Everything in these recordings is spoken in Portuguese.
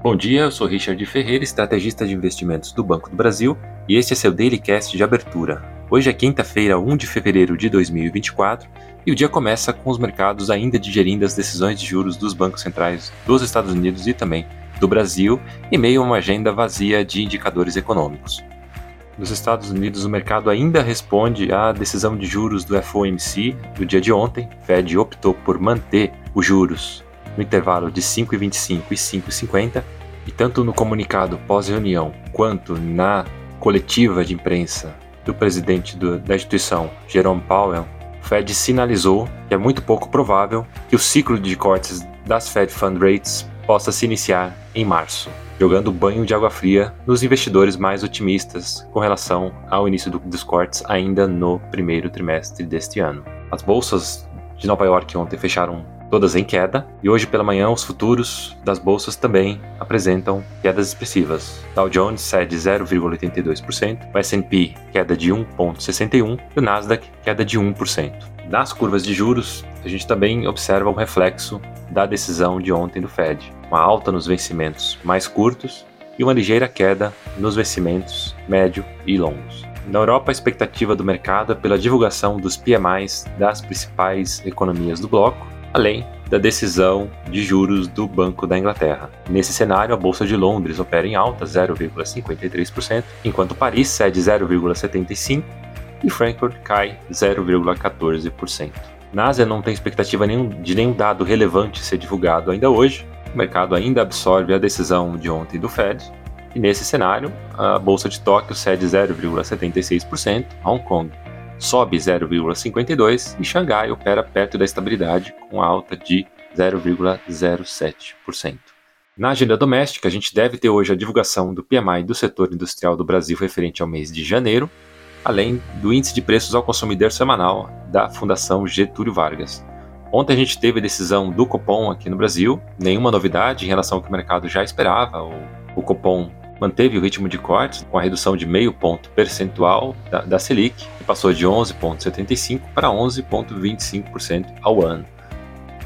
Bom dia, eu sou Richard Ferreira, estrategista de investimentos do Banco do Brasil, e este é seu Daily Cast de abertura. Hoje é quinta-feira, 1 de fevereiro de 2024, e o dia começa com os mercados ainda digerindo as decisões de juros dos bancos centrais dos Estados Unidos e também do Brasil, em meio a uma agenda vazia de indicadores econômicos. Nos Estados Unidos, o mercado ainda responde à decisão de juros do FOMC do dia de ontem. O Fed optou por manter os juros no intervalo de 5,25 e 5,50, e tanto no comunicado pós-reunião quanto na coletiva de imprensa do presidente do, da instituição, Jerome Powell, o Fed sinalizou que é muito pouco provável que o ciclo de cortes das Fed Fund Rates possa se iniciar em março, jogando banho de água fria nos investidores mais otimistas com relação ao início do, dos cortes ainda no primeiro trimestre deste ano. As bolsas de Nova York ontem fecharam todas em queda, e hoje pela manhã os futuros das bolsas também apresentam quedas expressivas. Dow Jones cede 0,82%, o S&P queda de 1,61% e o Nasdaq queda de 1%. Nas curvas de juros, a gente também observa um reflexo da decisão de ontem do Fed, uma alta nos vencimentos mais curtos e uma ligeira queda nos vencimentos médio e longos. Na Europa, a expectativa do mercado é pela divulgação dos PMIs das principais economias do bloco, além da decisão de juros do Banco da Inglaterra. Nesse cenário, a Bolsa de Londres opera em alta 0,53%, enquanto Paris cede 0,75% e Frankfurt cai 0,14%. Na Ásia não tem expectativa de nenhum dado relevante ser divulgado ainda hoje. O mercado ainda absorve a decisão de ontem do Fed. E nesse cenário, a Bolsa de Tóquio cede 0,76%, Hong Kong sobe 0,52% e Xangai opera perto da estabilidade com alta de 0,07%. Na agenda doméstica, a gente deve ter hoje a divulgação do PMI do setor industrial do Brasil referente ao mês de janeiro, além do índice de preços ao consumidor semanal da Fundação Getúlio Vargas. Ontem a gente teve a decisão do Copom aqui no Brasil, nenhuma novidade em relação ao que o mercado já esperava. O, o Copom manteve o ritmo de cortes com a redução de meio ponto percentual da, da Selic, que passou de 11,75% para 11,25% ao ano.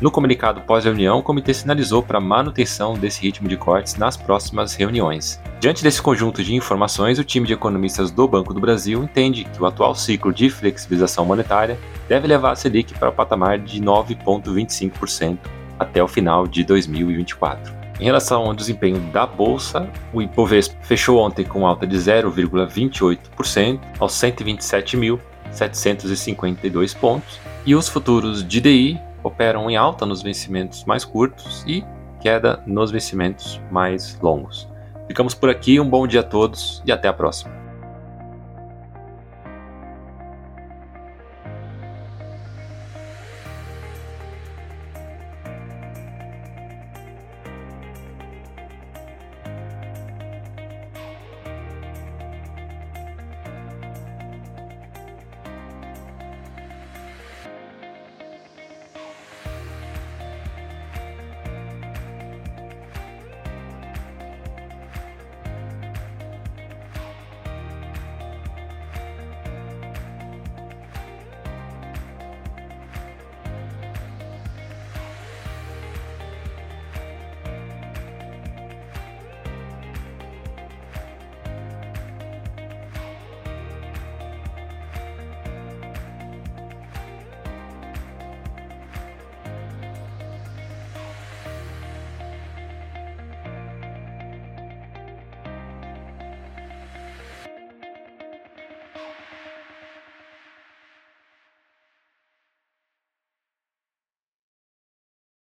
No comunicado pós-reunião, o comitê sinalizou para a manutenção desse ritmo de cortes nas próximas reuniões. Diante desse conjunto de informações, o time de economistas do Banco do Brasil entende que o atual ciclo de flexibilização monetária deve levar a Selic para o patamar de 9,25% até o final de 2024. Em relação ao desempenho da bolsa, o Ibovespa fechou ontem com alta de 0,28% aos 127.752 pontos, e os futuros de DI operam em alta nos vencimentos mais curtos e queda nos vencimentos mais longos. Ficamos por aqui, um bom dia a todos e até a próxima.